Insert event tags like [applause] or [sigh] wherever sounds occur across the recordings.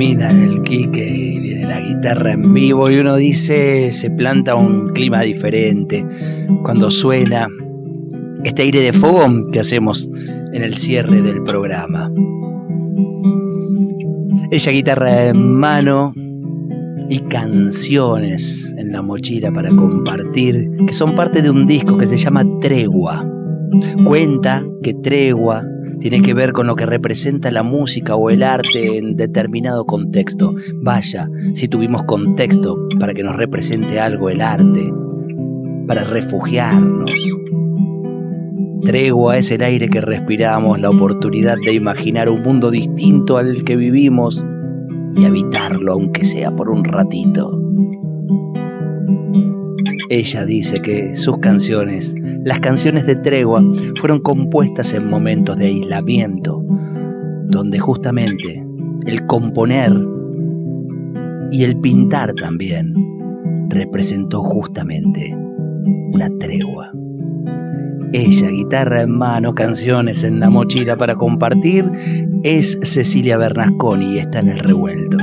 Termina el Quique y viene la guitarra en vivo y uno dice, se planta un clima diferente cuando suena este aire de fogón que hacemos en el cierre del programa. Ella guitarra en mano y canciones en la mochila para compartir que son parte de un disco que se llama Tregua. Cuenta que Tregua tiene que ver con lo que representa la música o el arte en determinado contexto. Vaya, si tuvimos contexto para que nos represente algo el arte, para refugiarnos. Tregua es el aire que respiramos, la oportunidad de imaginar un mundo distinto al que vivimos y habitarlo aunque sea por un ratito. Ella dice que sus canciones, las canciones de tregua, fueron compuestas en momentos de aislamiento, donde justamente el componer y el pintar también representó justamente una tregua. Ella, guitarra en mano, canciones en la mochila para compartir, es Cecilia Bernasconi y está en el revuelto.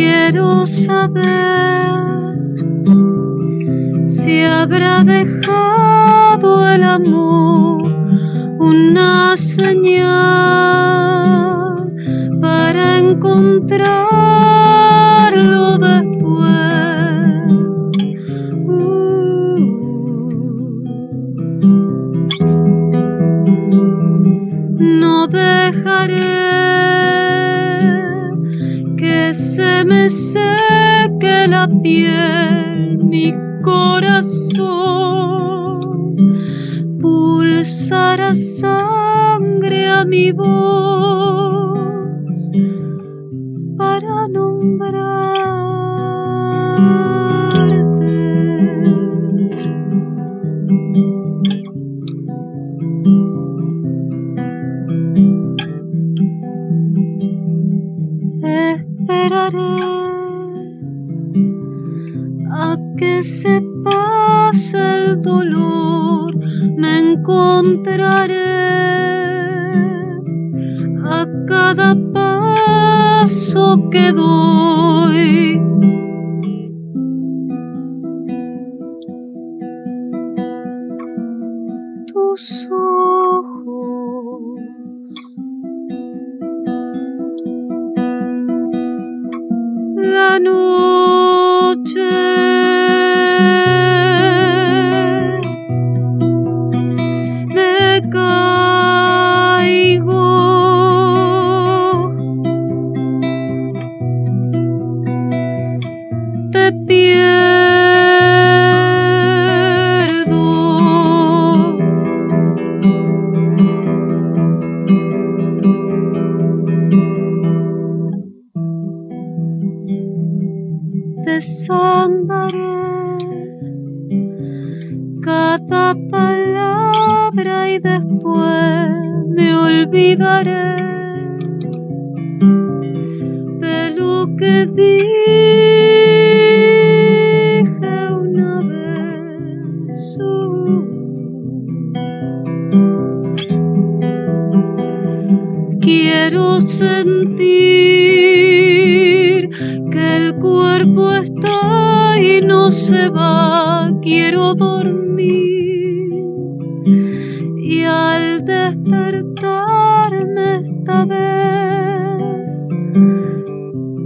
Quiero saber si habrá dejado el amor una señal para encontrarlo después. Uh. no dejaré mi corazón. Pulsará sangre a mi voz noche. despertarme esta vez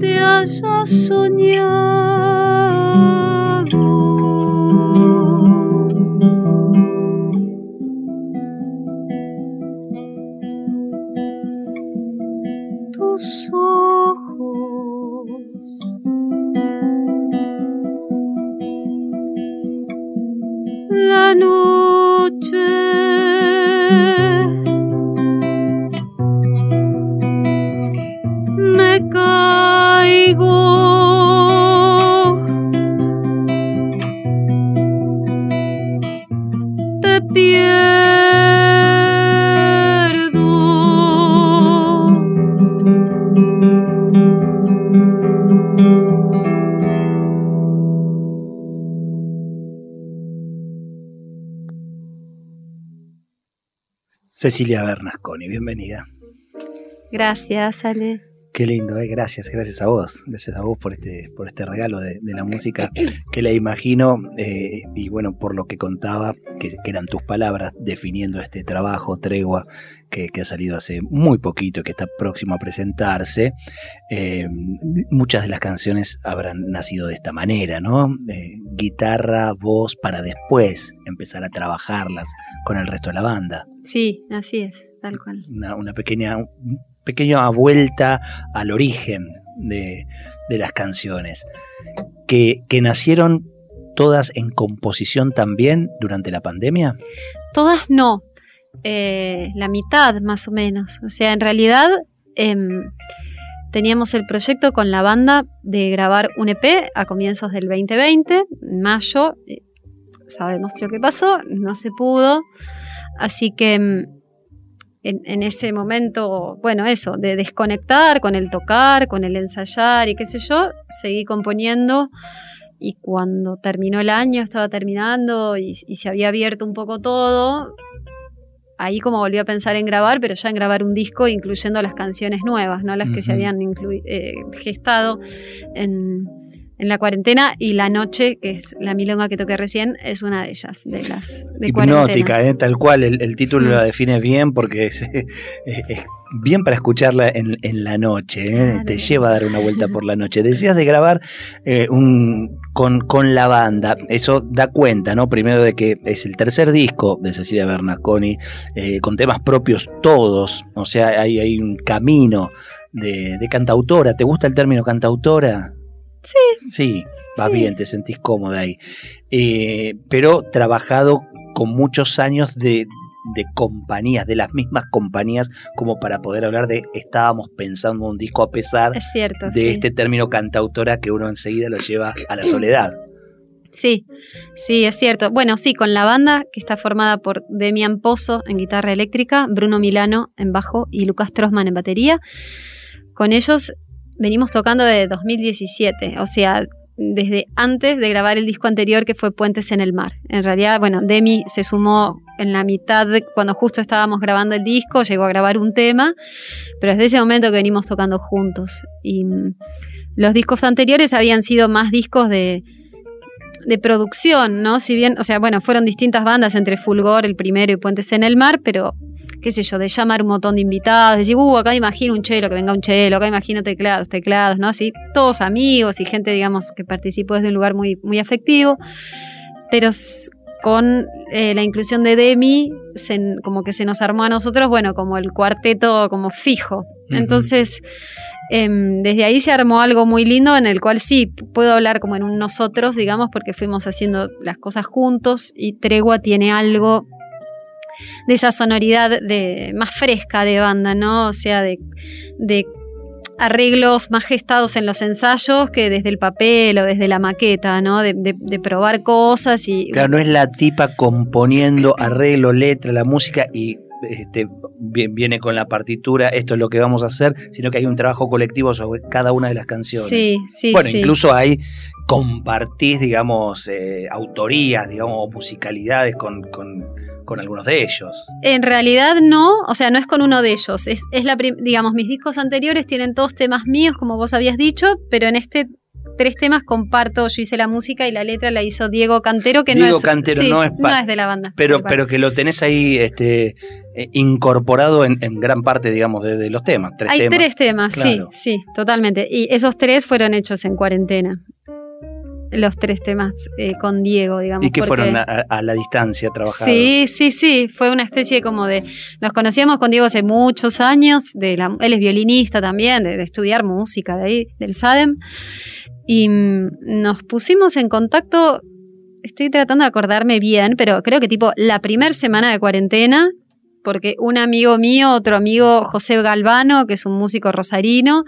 te haya soñado. Cecilia Bernasconi, bienvenida. Gracias, Ale. Qué lindo, ¿eh? gracias, gracias a vos, gracias a vos por este, por este regalo de, de la música que la imagino eh, y bueno, por lo que contaba, que, que, eran tus palabras definiendo este trabajo, tregua, que, que, ha salido hace muy poquito, que está próximo a presentarse. Eh, muchas de las canciones habrán nacido de esta manera, ¿no? Guitarra, voz, para después empezar a trabajarlas con el resto de la banda. Sí, así es, tal cual. Una, una pequeña pequeña vuelta al origen de, las canciones, que, que, nacieron todas en composición también durante la pandemia. Todas no, eh, la mitad más o menos. O sea, en realidad eh, teníamos el proyecto con la banda de grabar un EP a comienzos del 2020, en mayo. Sabemos lo que pasó, no se pudo. Así que en, en, ese momento, bueno, eso, de desconectar con el tocar, con el ensayar y qué sé yo, seguí componiendo y cuando terminó el año, estaba terminando y, y, se había abierto un poco todo, ahí como volví a pensar en grabar, pero ya en grabar un disco incluyendo las canciones nuevas, no las uh -huh. que se habían eh, gestado en, en la cuarentena y la noche, que es la milonga que toqué recién, es una de ellas, de las de Hipnótica, eh, tal cual, el, el título mm. la define bien porque es, [laughs] es, es bien para escucharla en, en la noche, ¿eh? claro. te lleva a dar una vuelta por la noche. Decías de grabar eh, un, con, con, la banda, eso da cuenta, ¿no? Primero de que es el tercer disco de Cecilia Bernasconi, eh, con temas propios todos, o sea, hay, hay un camino de, de cantautora. ¿Te gusta el término cantautora? Sí. Sí, va sí. bien, te sentís cómoda ahí. Eh, pero trabajado con muchos años de, de compañías, de las mismas compañías, como para poder hablar de estábamos pensando un disco a pesar cierto, de sí. este término cantautora que uno enseguida lo lleva a la soledad. Sí, sí, es cierto. Bueno, sí, con la banda que está formada por Demian Pozo en guitarra eléctrica, Bruno Milano en bajo y Lucas Trosman en batería. Con ellos venimos tocando desde 2017, o sea, desde antes de grabar el disco anterior que fue Puentes en el Mar. En realidad, bueno, Demi se sumó en la mitad de, cuando justo estábamos grabando el disco, llegó a grabar un tema, pero desde ese momento que venimos tocando juntos. Y mm, los discos anteriores habían sido más discos de, de producción, ¿no? Si bien, o sea, bueno, fueron distintas bandas entre Fulgor, el primero, y Puentes en el Mar, pero qué sé yo, de llamar un montón de invitados, decir, uh, acá imagino un chelo, que venga un chelo, acá imagino teclados, teclados, ¿no? Así, todos amigos y gente, digamos, que participó desde un lugar muy, muy afectivo, pero con eh, la inclusión de Demi, se, como que se nos armó a nosotros, bueno, como el cuarteto como fijo. Uh -huh. Entonces, eh, desde ahí se armó algo muy lindo en el cual sí, puedo hablar como en un nosotros, digamos, porque fuimos haciendo las cosas juntos y Tregua tiene algo de esa sonoridad de, más fresca de banda, ¿no? O sea, de, de arreglos más gestados en los ensayos que desde el papel o desde la maqueta, ¿no? De, de, de, probar cosas y... Claro, no es la tipa componiendo arreglo, letra, la música y este, viene con la partitura, esto es lo que vamos a hacer, sino que hay un trabajo colectivo sobre cada una de las canciones. Sí, sí, bueno, sí. incluso hay compartís, digamos, eh, autorías, digamos, musicalidades con, con con algunos de ellos. En realidad no, o sea, no es con uno de ellos. Es, es la, digamos, mis discos anteriores tienen todos temas míos, como vos habías dicho, pero en este tres temas comparto, yo hice la música y la letra la hizo Diego Cantero, que Diego no es, Cantero sí, no, es no es de la banda. Pero, pero que lo tenés ahí este, eh, incorporado en, en, gran parte, digamos, de, de los temas. Tres Hay temas. tres temas, claro. sí, sí, totalmente. Y esos tres fueron hechos en cuarentena los tres temas eh, con Diego, digamos. ¿Y porque... fueron a, a, la distancia trabajados? Sí, sí, sí, fue una especie como de... Nos conocíamos con Diego hace muchos años, de la, él es violinista también, de, de, estudiar música de ahí, del SADEM, y mm, nos pusimos en contacto estoy tratando de acordarme bien, pero creo que tipo la primera semana de cuarentena, porque un amigo mío, otro amigo, José Galvano, que es un músico rosarino,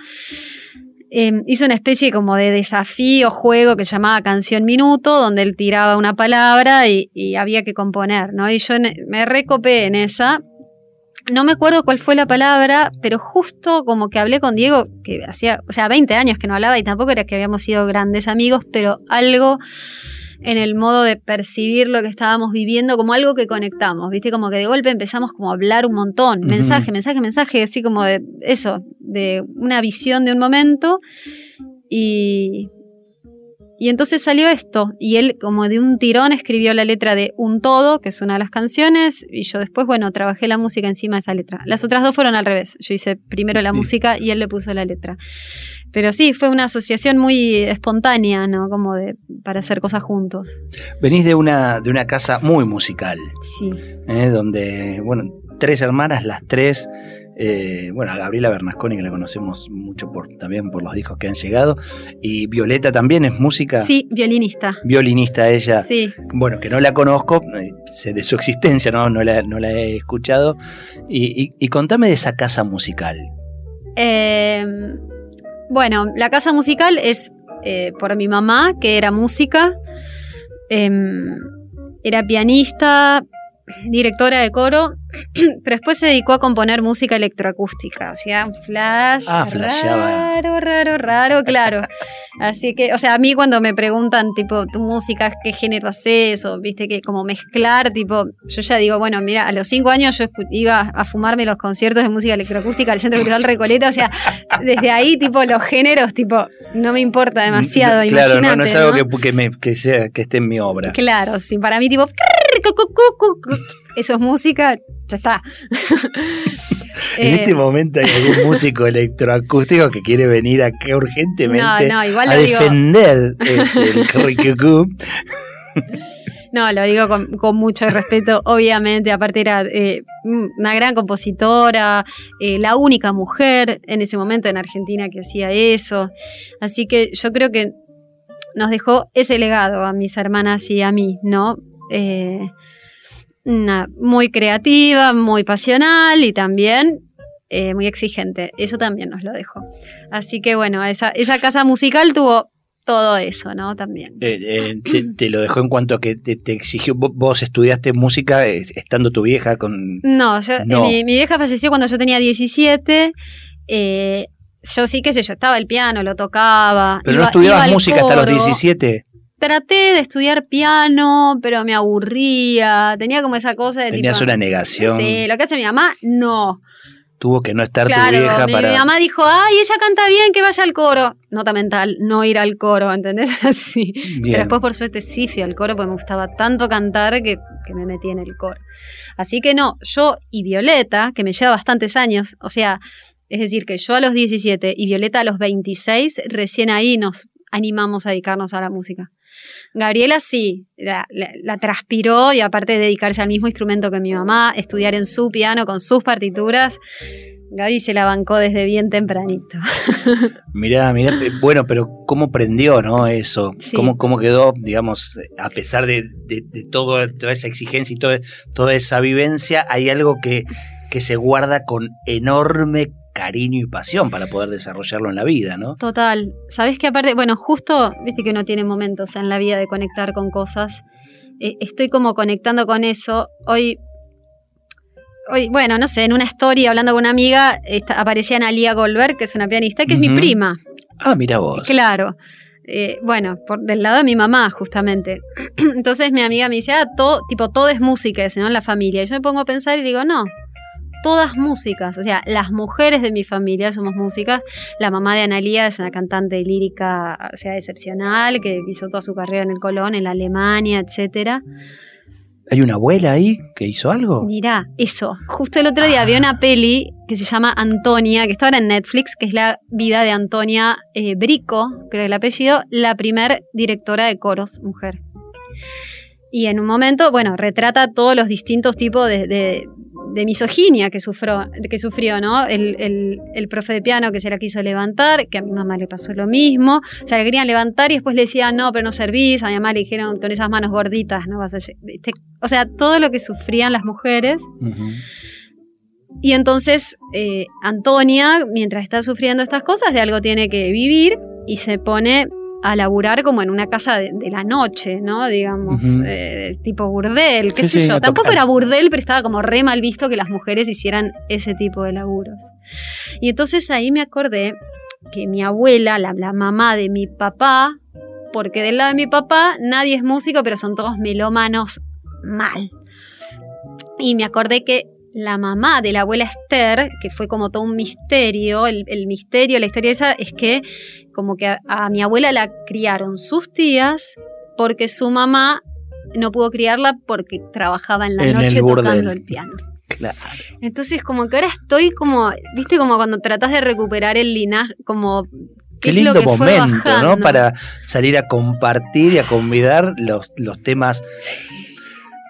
em, hizo una especie como de desafío, juego que se llamaba Canción Minuto, donde él tiraba una palabra y, había que componer, ¿no? Y yo me recopé en esa, no me acuerdo cuál fue la palabra, pero justo como que hablé con Diego, que hacía, o sea, 20 años que no hablaba y tampoco era que habíamos sido grandes amigos, pero algo en el modo de percibir lo que estábamos viviendo como algo que conectamos, ¿viste? Como que de golpe empezamos como a hablar un montón, mensaje, mensaje, mensaje, así como de eso, de una visión de un momento y, y entonces salió esto, y él como de un tirón escribió la letra de Un Todo, que es una de las canciones, y yo después, bueno, trabajé la música encima de esa letra. Las otras dos fueron al revés, yo hice primero la música y él le puso la letra. Pero sí, fue una asociación muy espontánea, ¿no? Como de para hacer cosas juntos. Venís de una, de una casa muy musical. Sí. ¿eh? Donde, bueno, tres hermanas, las tres eh, bueno, a Gabriela Bernasconi, que la conocemos mucho por, también por los discos que han llegado. Y Violeta también es música. Sí, violinista. Violinista ella. Sí. Bueno, que no la conozco, eh, sé de su existencia, no, no, la, he escuchado. Y, contame de esa casa musical. Em, bueno, la casa musical es eh, por mi mamá, que era música. Em, era pianista, directora de coro, [clears throat] pero después se dedicó a componer música electroacústica, hacía un flash. Ah, Raro, raro, raro, claro. [laughs] Así que, o sea, a mí cuando me preguntan, tipo, tu música, qué género haces, o viste, que como mezclar, tipo, yo ya digo, bueno, mira, a los cinco años yo iba a fumarme los conciertos de música electroacústica al Centro Cultural Recoleta, o sea, desde ahí, tipo, los géneros, tipo, no me importa demasiado. Claro, no, no, es algo Que, me, que, sea, que esté en mi obra. Claro, sí, para mí, tipo, eso es música, ya está. [laughs] en este eh, momento hay algún músico electroacústico que quiere venir acá urgentemente a defender [laughs] el currículum. No, lo digo con, mucho respeto, obviamente. Aparte era eh, una gran compositora, eh, la única mujer en ese momento en Argentina que hacía eso. Así que yo creo que nos dejó ese legado a mis hermanas y a mí, ¿no? Muy creativa, muy pasional y también eh, muy exigente. Eso también nos lo dejó. Así que bueno, esa, esa casa musical tuvo todo eso, ¿no? También. Eh, eh, te, lo dejó en cuanto a que te, exigió, vos estudiaste música estando tu vieja con... No, Mi, vieja falleció cuando yo tenía 17. yo sí, qué sé yo, estaba el piano, lo tocaba. ¿Pero no estudiabas música hasta los 17? Traté de estudiar piano, pero me aburría. Tenía como esa cosa de Tenías una negación. Sí, lo que hace mi mamá, no. Tuvo que no estar tu vieja mi, para. Mi mamá dijo, ay, ella canta bien, que vaya al coro. Nota mental, no ir al coro, ¿entendés? [laughs] Así. Pero después, por suerte, sí fui al coro porque me gustaba tanto cantar que, que me metí en el coro. Así que no, yo y Violeta, que me lleva bastantes años, o sea, es decir, que yo a los 17 y Violeta a los 26, recién ahí nos animamos a dedicarnos a la música. Gabriela sí, la, transpiró y aparte de dedicarse al mismo instrumento que mi mamá, estudiar en su piano con sus partituras, Gaby se la bancó desde bien tempranito. [laughs] Mirá, mirá, bueno, pero ¿cómo prendió, no? Eso, ¿Cómo, ¿Cómo, quedó, digamos, a pesar de, toda esa exigencia y toda, toda esa vivencia, hay algo que, que se guarda con enorme cariño y pasión para poder desarrollarlo en la vida, ¿no? Total. Sabes que aparte, bueno, justo, viste que uno tiene momentos en la vida de conectar con cosas. Eh, estoy como conectando con eso. Hoy, hoy, bueno, no sé, en una story hablando con una amiga, aparecía Analia Goldberg, que es una pianista, que es mi prima. Ah, mira vos. Claro. Eh, bueno, por, del lado de mi mamá, justamente. [clears throat] Entonces mi amiga me dice, ah, todo, tipo, todo es música, ¿no? En la familia. Y yo me pongo a pensar y digo, no, todas músicas, o sea, las mujeres de mi familia somos músicas. La mamá de Analía es una cantante lírica, o sea, excepcional, que hizo toda su carrera en el Colón, en la Alemania, etcétera. ¿Hay una abuela ahí que hizo algo? Mirá, eso. Justo el otro día vi una peli que se llama Antonia, que está ahora en Netflix, que es la vida de Antonia eh, Brico, creo que el apellido, la primer directora de coros mujer. Y en un momento, bueno, retrata todos los distintos tipos de, misoginia que sufrió, que sufrió ¿no? El, el, profe de piano que se la quiso levantar, que a mi mamá le pasó lo mismo. O sea, le querían levantar y después le decían, no, pero no servís. A mi mamá le dijeron, con esas manos gorditas, no vas a... O sea, todo lo que sufrían las mujeres. Y entonces eh, Antonia, mientras está sufriendo estas cosas, de algo tiene que vivir y se pone a laburar como en una casa de, la noche, ¿no? Digamos, eh, tipo burdel, qué sé yo. Tampoco era burdel, pero estaba como re mal visto que las mujeres hicieran ese tipo de laburos. Y entonces ahí me acordé que mi abuela, la, la mamá de mi papá, porque del lado de mi papá nadie es músico, pero son todos melómanos mal. Y me acordé que la mamá de la abuela Esther, que fue como todo un misterio, el, misterio, la historia esa es que como que a, mi abuela la criaron sus tías porque su mamá no pudo criarla porque trabajaba en la noche tocando el piano. Claro. Entonces como que ahora estoy como, viste como cuando tratas de recuperar el linaje, como Qué lindo momento, ¿no? Para salir a compartir y a convidar los, los temas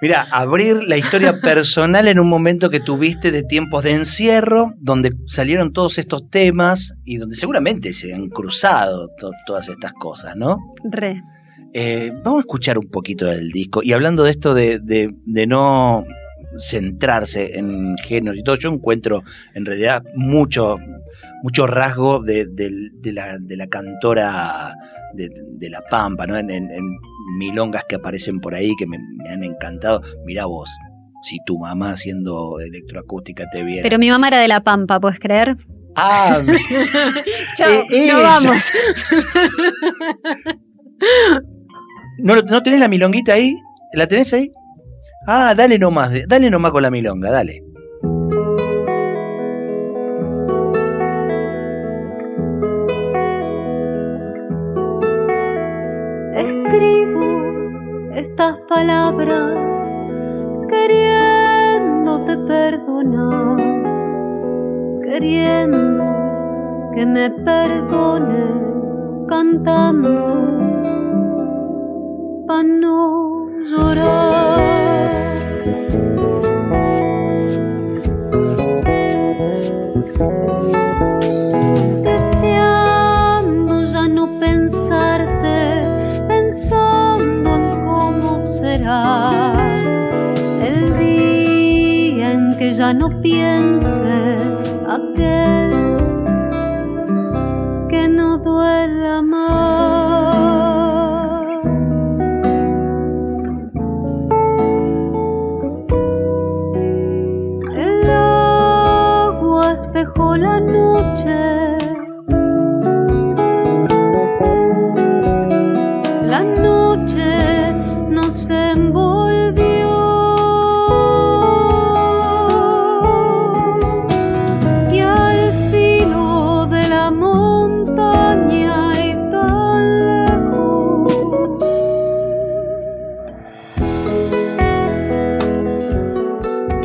Mira, abrir la historia [laughs] personal en un momento que tuviste de tiempos de encierro, donde salieron todos estos temas y donde seguramente se han cruzado todas estas cosas, ¿no? Re. Eh, vamos a escuchar un poquito del disco. Y hablando de esto de, de no centrarse en géneros y todo, yo encuentro en realidad mucho, mucho rasgo de, la, de la, cantora de, La Pampa, ¿no? En, milongas que aparecen por ahí que me, han encantado. Mirá vos, si tu mamá haciendo electroacústica te viera. Pero mi mamá era de La Pampa, ¿puedes creer? Ah, [laughs] Chao, eh, no vamos. [laughs] ¿No, ¿No tenés la milonguita ahí? ¿La tenés ahí? Ah, dale nomás, dale nomás con la milonga, dale. Escribo estas palabras queriéndote perdonar, queriendo que me perdone cantando para no llorar. No piense aquel que no duela más. la noche.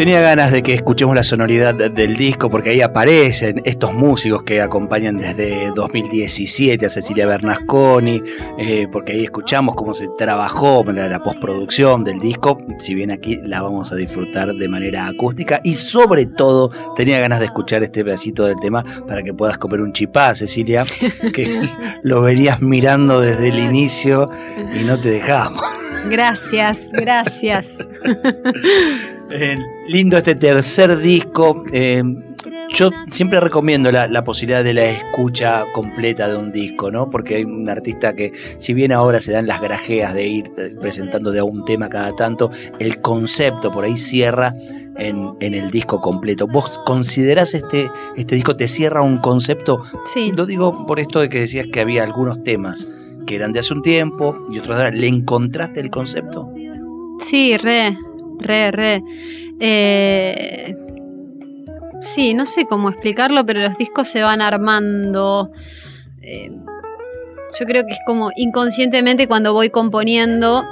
Tenía ganas de que escuchemos la sonoridad del disco porque ahí aparecen estos músicos que acompañan desde 2017 a Cecilia Bernasconi, eh, porque ahí escuchamos cómo se trabajó la, la postproducción del disco, si bien aquí la vamos a disfrutar de manera acústica y sobre todo tenía ganas de escuchar este pedacito del tema para que puedas comer un chipá, Cecilia, que [laughs] lo venías mirando desde el inicio y no te dejamos. Gracias, gracias. [laughs] Eh, lindo este tercer disco. Eh, yo siempre recomiendo la, posibilidad de la escucha completa de un disco, ¿no? Porque hay un artista que, si bien ahora se dan las grajeas de ir eh, presentando de a un tema cada tanto, el concepto por ahí cierra en, el disco completo. ¿Vos considerás este, este disco te cierra un concepto? Sí. Lo digo por esto de que decías que había algunos temas que eran de hace un tiempo y otros de ahora. ¿Le encontraste el concepto? Sí, re, re, re. Eh, sí, no sé cómo explicarlo, pero los discos se van armando. Eh, yo creo que es como inconscientemente cuando voy componiendo,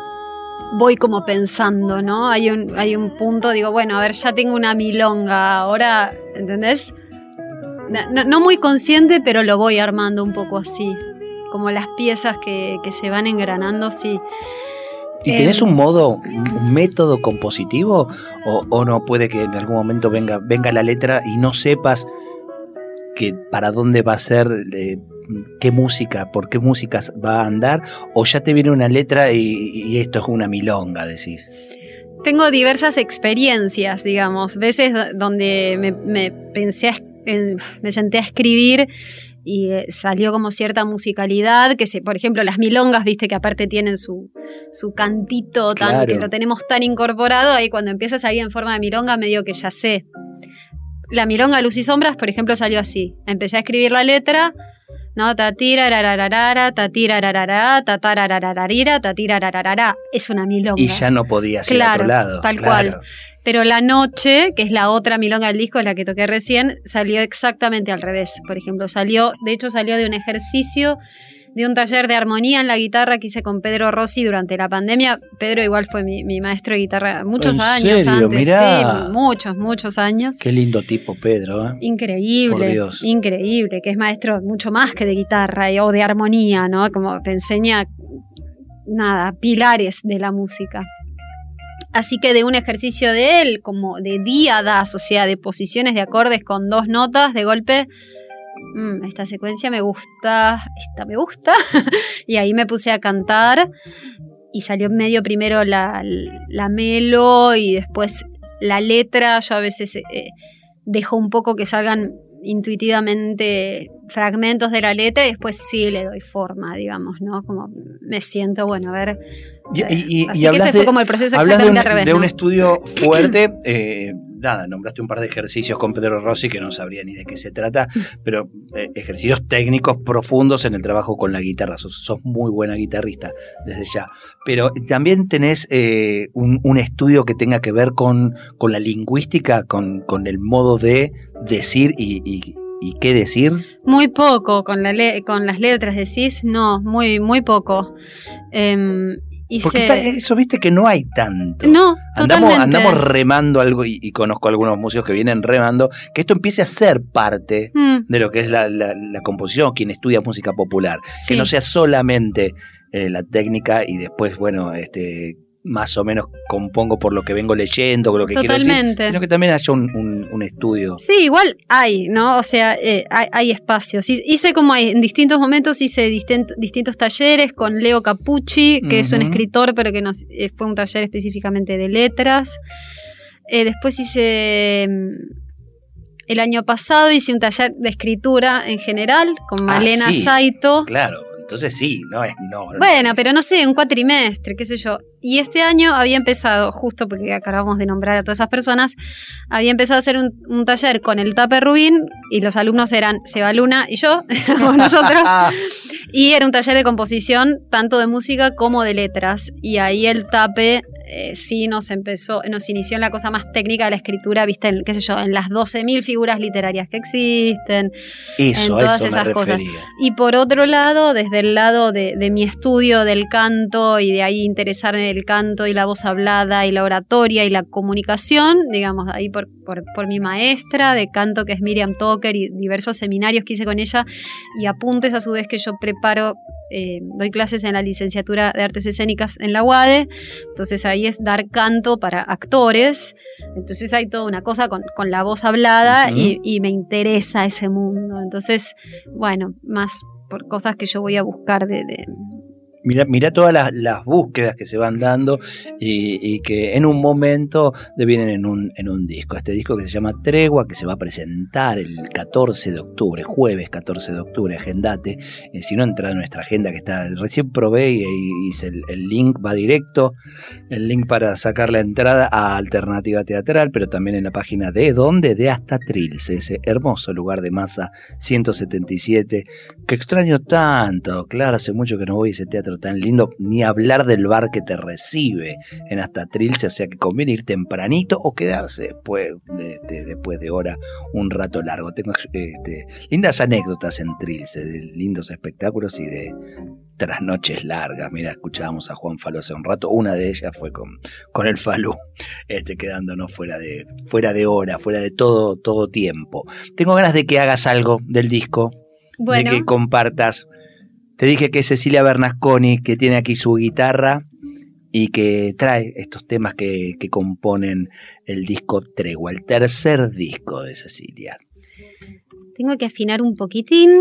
voy como pensando, ¿no? Hay un, hay un punto, digo, bueno, a ver, ya tengo una milonga, ahora, ¿entendés? No, muy consciente, pero lo voy armando un poco así. Como las piezas que, que se van engranando, sí. ¿Y Em, tenés un modo, un método compositivo? O, o no puede que en algún momento venga, venga la letra y no sepas que para dónde va a ser, eh, qué música, por qué músicas va a andar? ¿O ya te viene una letra y, y esto es una milonga, decís? Tengo diversas experiencias, digamos, veces do- donde me, me pensé, me senté a escribir y eh, salió como cierta musicalidad, que se, por ejemplo, las milongas, viste que aparte tienen su, su cantito tan, Claro. que lo tenemos tan incorporado, ahí cuando empieza a salir en forma de milonga medio que ya sé. La milonga Luz y Sombras, por ejemplo, salió así. Empecé a escribir la letra, ¿no? Tatira, rararara, tatira, rararara, tatararararira, tatira, rararara. Es una milonga. Y ya no podías ir a Claro, otro lado. tal claro. cual. Pero La Noche, que es la otra milonga del disco, la que toqué recién, salió exactamente al revés. Por ejemplo, salió, de hecho salió de un ejercicio de un taller de armonía en la guitarra que hice con Pedro Rossi durante la pandemia. Pedro igual fue mi, mi maestro de guitarra muchos ¿En años serio? antes, Mirá. sí, muchos, muchos años. Qué lindo tipo, Pedro. ¿eh? Por Increíble, Dios. increíble, que es maestro mucho más que de guitarra y- o de armonía, ¿no? Como te enseña, nada, pilares de la música. Así que de un ejercicio de él, como de díadas, o sea, de posiciones de acordes con dos notas, de golpe, "Mm, esta secuencia me gusta, esta me gusta, [laughs] y ahí me puse a cantar y salió medio primero la, la melo y después la letra, yo a veces... eh, dejo un poco que salgan intuitivamente fragmentos de la letra y después sí le doy forma, digamos, ¿no? Como me siento, bueno, a ver. Y, y- y Así que hablas ese de- fue como el proceso Hablas de un, exactamente al revés. de un ¿no? estudio [clears throat] fuerte. eh, nada, nombraste un par de ejercicios con Pedro Rossi que no sabría ni de qué se trata, [laughs] pero eh, ejercicios técnicos profundos en el trabajo con la guitarra. Sos, sos muy buena guitarrista desde ya. Pero también tenés eh, un, un estudio que tenga que ver con, con la lingüística, con, con el modo de decir y, y- y qué decir. Muy poco con, la le- con las letras decís, no, muy, muy poco. Em, hice- Porque está- eso viste que no hay tanto. No, Andamos, totalmente. andamos remando algo y, y conozco algunos músicos que vienen remando, que esto empiece a ser parte Mm, de lo que es la, la- la composición, quien estudia música popular, sí. que no sea solamente eh, la técnica y después, bueno, este más o menos compongo por lo que vengo leyendo, con lo que quiero decir, Totalmente. sino que también haya un, un- un estudio. Sí, igual hay, ¿no? O sea, eh, hay, hay espacios. Hi- Hice como hay, en distintos momentos hice distin- distintos talleres con Leo Capucci, que es un escritor, pero que nos, eh, fue un taller específicamente de letras. Eh, después hice. mm, El año pasado hice un taller de escritura en general con Ah, Malena sí. Saito. Claro, entonces sí, no es no. no Bueno, es- pero no sé, un cuatrimestre, qué sé yo. Y este año había empezado, justo porque acabamos de nombrar a todas esas personas, había empezado a hacer un, un taller con el Tape Rubín y los alumnos eran Seba Luna y yo, [laughs] éramos nosotros. [laughs] Y era un taller de composición, tanto de música como de letras. Y ahí el tape eh, sí nos empezó, nos inició en la cosa más técnica de la escritura, viste, en, qué sé yo, en las 12.000 figuras literarias que existen. eso, en todas eso me esas cosas. refería. Y por otro lado, desde el lado de, de mi estudio del canto y de ahí interesarme del canto y la voz hablada y la oratoria y la comunicación, digamos, ahí por, por, por mi maestra de canto que es Miriam Toker y diversos seminarios que hice con ella y apuntes a su vez que yo preparo. eh, doy clases en la licenciatura de artes escénicas en la UADE, entonces ahí es dar canto para actores, entonces hay toda una cosa con, con la voz hablada y, y me interesa ese mundo, entonces bueno, más por cosas que yo voy a buscar de... de- Mira, mira todas las, las búsquedas que se van dando y, y que en un momento devienen en un, en un disco. Este disco que se llama Tregua, que se va a presentar el 14 de octubre, jueves 14 de octubre, agendate. Eh, si no entra en nuestra agenda que está, recién probé y, y hice el, el link, va directo, el link para sacar la entrada a Alternativa Teatral, pero también en la página de donde, de Hasta Trilce, ese hermoso lugar de masa 177 que extraño tanto. Claro, hace mucho que no voy a ese teatro tan lindo, ni hablar del bar que te recibe en hasta Trilce, o sea que conviene ir tempranito o quedarse después de, de- después de hora un rato largo. Tengo este, lindas anécdotas en Trilce, de lindos espectáculos y de trasnoches largas. Mira, escuchábamos a Juan Falú hace un rato, una de ellas fue con, con el Falú, este, quedándonos fuera de, fuera de hora, fuera de todo, todo tiempo. Tengo ganas de que hagas algo del disco, Bueno, de que compartas. Te dije que Cecilia Bernasconi, que tiene aquí su guitarra, y que trae estos temas que, que componen el disco Tregua, el tercer disco de Cecilia. Tengo que afinar un poquitín.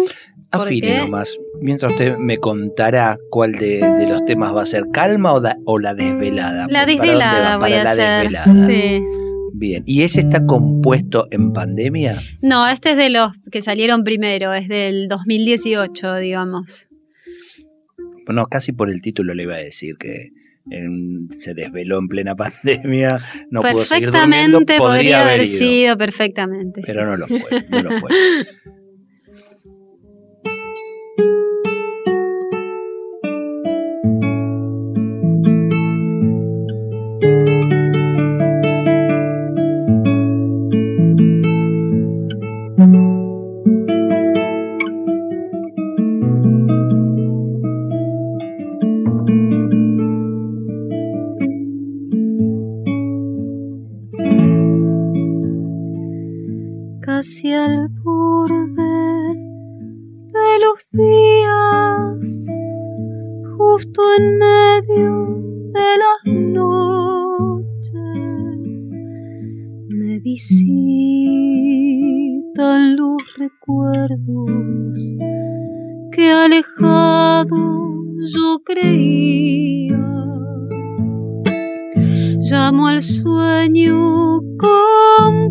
Afine nomás, mientras usted me contará cuál de, de los temas va a ser calma o, da- o la desvelada. La ¿Para dónde desvelada va? voy Para a la hacer. desvelada. Sí. Bien, ¿y ese está compuesto en pandemia? No, este es de los que salieron primero, es del 2018, digamos. No, casi por el título le iba a decir que en- se desveló en plena [laughs] pandemia, no pudo seguir durmiendo, perfectamente podría podría haber ido, sido, perfectamente. pero sí. no lo fue, no lo fue. [laughs] casi al borde de los días, justo en medio de las noches, me visitan los recuerdos que alejado yo creía. Llamo al sueño con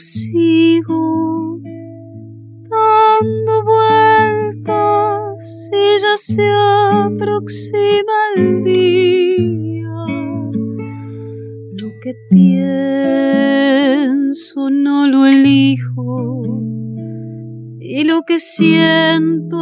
sigo dando vueltas y ya se aproxima el día. Lo que pienso no lo elijo y lo que siento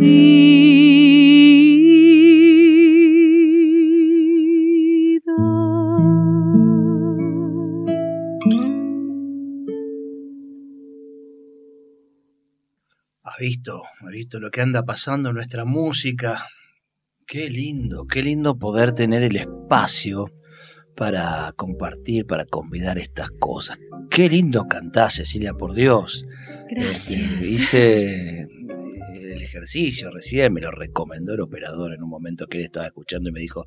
vida. ¿Has visto? ¿Has visto lo que anda pasando en nuestra música? Qué lindo, qué lindo poder tener el espacio para compartir, para convidar estas cosas. Qué lindo cantás, Cecilia, por Dios. Gracias. Este, hice eh, el ejercicio recién, me lo recomendó el operador en un momento que él estaba escuchando y me dijo,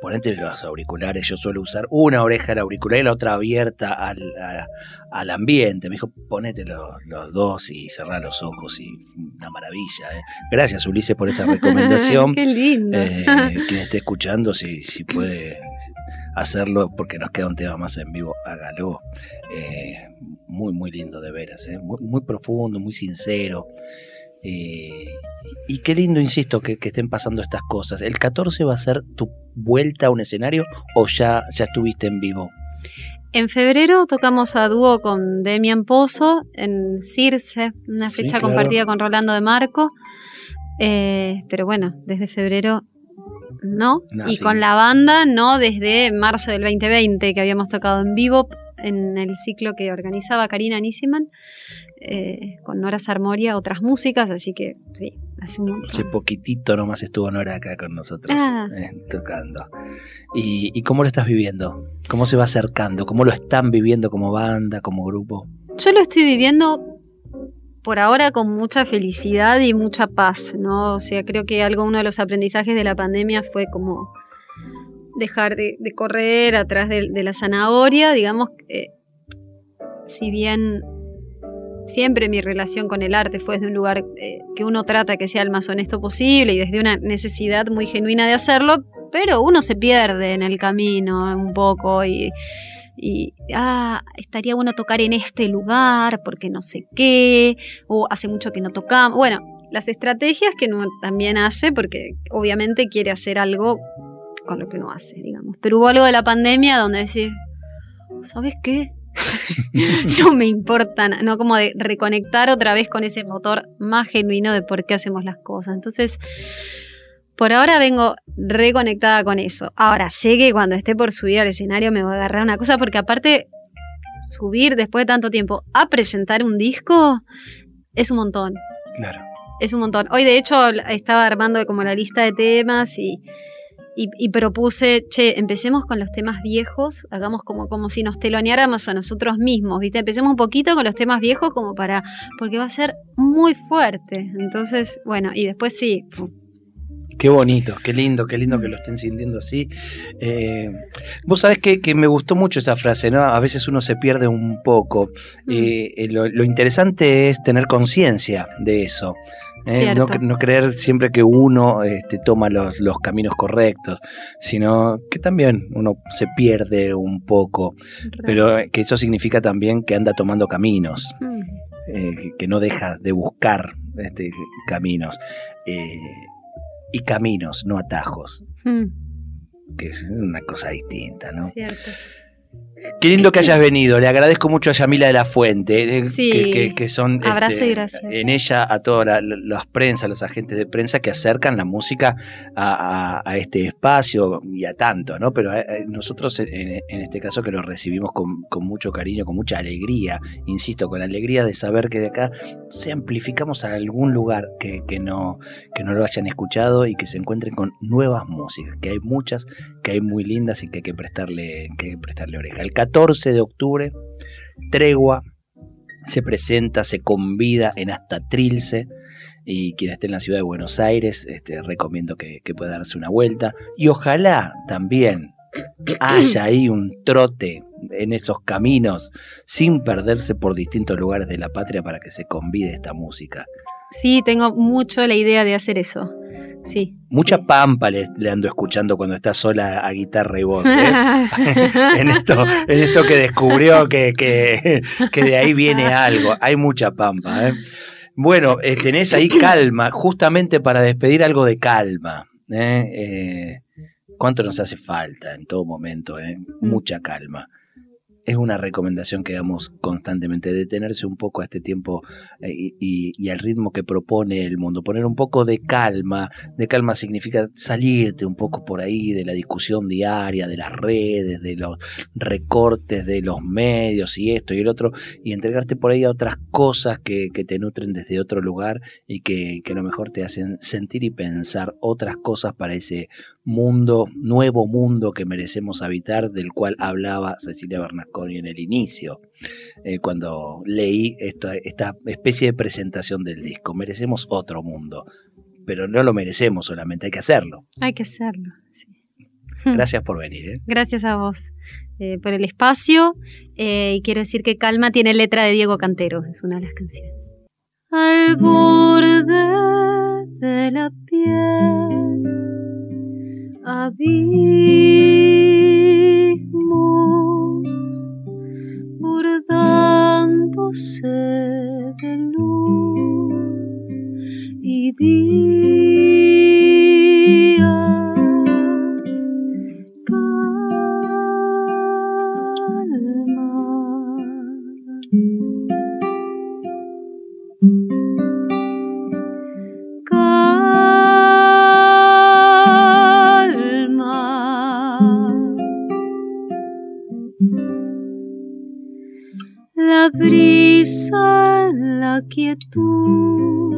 ponete los auriculares. Yo suelo usar una oreja al auricular y la otra abierta al, al ambiente. Me dijo, ponete los, los, dos y cerrar los ojos y una maravilla. ¿eh? Gracias, Ulises, por esa [laughs] recomendación. Qué lindo. Eh, quien esté escuchando, si, si puede hacerlo, porque nos queda un tema más en vivo, hágalo. Eh, muy, muy lindo de veras, ¿eh? muy, muy profundo, muy sincero. Eh, y qué lindo, insisto, que, que, estén pasando estas cosas. ¿El 14 va a ser tu vuelta a un escenario o ya, ya estuviste en vivo? En febrero tocamos a dúo con Demian Pozo en Circe, una fecha claro. compartida con Rolando de Marco. Eh, pero bueno, desde febrero no. No, y sí. con la banda no desde marzo del 2020, que habíamos tocado en vivo en el ciclo que organizaba Karina Nisiman, eh, con Nora Sarmoria, otras músicas, así que sí, hace un montón. Hace poquitito nomás estuvo Nora acá con nosotros Ah. eh, tocando. ¿Y, ¿Y cómo lo estás viviendo? ¿Cómo se va acercando? ¿Cómo lo están viviendo como banda, como grupo? Yo lo estoy viviendo por ahora con mucha felicidad y mucha paz, ¿no? O sea, creo que algo, uno de los aprendizajes de la pandemia fue como dejar de, correr atrás de, de la zanahoria, digamos, eh, si bien siempre mi relación con el arte fue desde un lugar eh, que uno trata que sea el más honesto posible y desde una necesidad muy genuina de hacerlo, pero uno se pierde en el camino un poco y, y, ah, estaría bueno tocar en este lugar porque no sé qué, o hace mucho que no tocamos. Bueno, las estrategias que uno también hace porque obviamente quiere hacer algo con lo que uno hace, digamos. Pero hubo algo de la pandemia donde decir, ¿sabes qué? [laughs] no me importa, na- no como de reconectar otra vez con ese motor más genuino de por qué hacemos las cosas. Entonces, por ahora vengo reconectada con eso. Ahora sé que cuando esté por subir al escenario me va a agarrar una cosa, porque aparte, subir después de tanto tiempo a presentar un disco es un montón. Claro. Es un montón. Hoy, de hecho, estaba armando como la lista de temas y, y, y propuse, che, empecemos con los temas viejos, hagamos como, como si nos teloneáramos a nosotros mismos, ¿viste? Empecemos un poquito con los temas viejos como para, porque va a ser muy fuerte. Entonces, bueno, y después sí, Qué bonito, qué lindo, qué lindo que lo estén sintiendo así. Eh, Vos sabés que, que me gustó mucho esa frase, ¿no? A veces uno se pierde un poco. Mm. Eh, eh, lo, lo interesante es tener conciencia de eso. ¿Eh? No, creer siempre que uno este, toma los, los caminos correctos, sino que también uno se pierde un poco, pero eh, que eso significa también que anda tomando caminos, Mm. eh, que, que no deja de buscar este, caminos. Eh, y caminos, no atajos, Mm, que es una cosa distinta, ¿no? Cierto. Qué lindo que hayas venido. Le agradezco mucho a Yamila de la Fuente, eh, Sí. que, que- que son Abrazo este, y gracias. en ella a todas la- la- las prensas, los agentes de prensa que acercan la música a, a- a este espacio y a tanto, ¿no? Pero eh, eh, nosotros en, en este caso que lo recibimos con, con mucho cariño, con mucha alegría, insisto, con la alegría de saber que de acá se amplificamos a algún lugar que, que no, que no lo hayan escuchado y que se encuentren con nuevas músicas, que hay muchas, que hay muy lindas y que hay que prestarle, que hay que prestarle oreja. El 14 de octubre, Tregua se presenta, se convida en hasta Trilce. Y quien esté en la ciudad de Buenos Aires, este, recomiendo que, que pueda darse una vuelta. Y ojalá también haya ahí un trote en esos caminos, sin perderse por distintos lugares de la patria para que se convide esta música. Sí, tengo mucho la idea de hacer eso. Sí. Mucha pampa le, le ando escuchando cuando está sola a guitarra y voz. ¿eh? [laughs] en, esto, en esto que descubrió que, que, que de ahí viene algo. Hay mucha pampa. ¿eh? Bueno, eh, tenés ahí calma, justamente para despedir algo de calma. ¿eh? Eh, ¿Cuánto nos hace falta en todo momento? ¿eh? Mucha calma. Es una recomendación que damos constantemente, detenerse un poco a este tiempo eh, y, al ritmo que propone el mundo, poner un poco de calma. De calma significa salirte un poco por ahí de la discusión diaria, de las redes, de los recortes de los medios y esto y el otro, y entregarte por ahí a otras cosas que, que te nutren desde otro lugar y que, que a lo mejor te hacen sentir y pensar otras cosas para ese mundo, nuevo mundo que merecemos habitar, del cual hablaba Cecilia Bernasconi en el inicio, eh, cuando leí esta, esta especie de presentación del disco. Merecemos otro mundo, pero no lo merecemos solamente, hay que hacerlo. Hay que hacerlo. sí. [laughs] Gracias por venir. ¿eh? Gracias a vos eh, por el espacio. Eh, y quiero decir que Calma tiene letra de Diego Cantero, es una de las canciones. Al borde de la piel, abismos bordándose de luz y brisa la quietud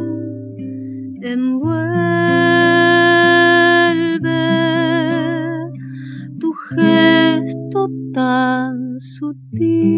envuelve tu gesto tan sutil.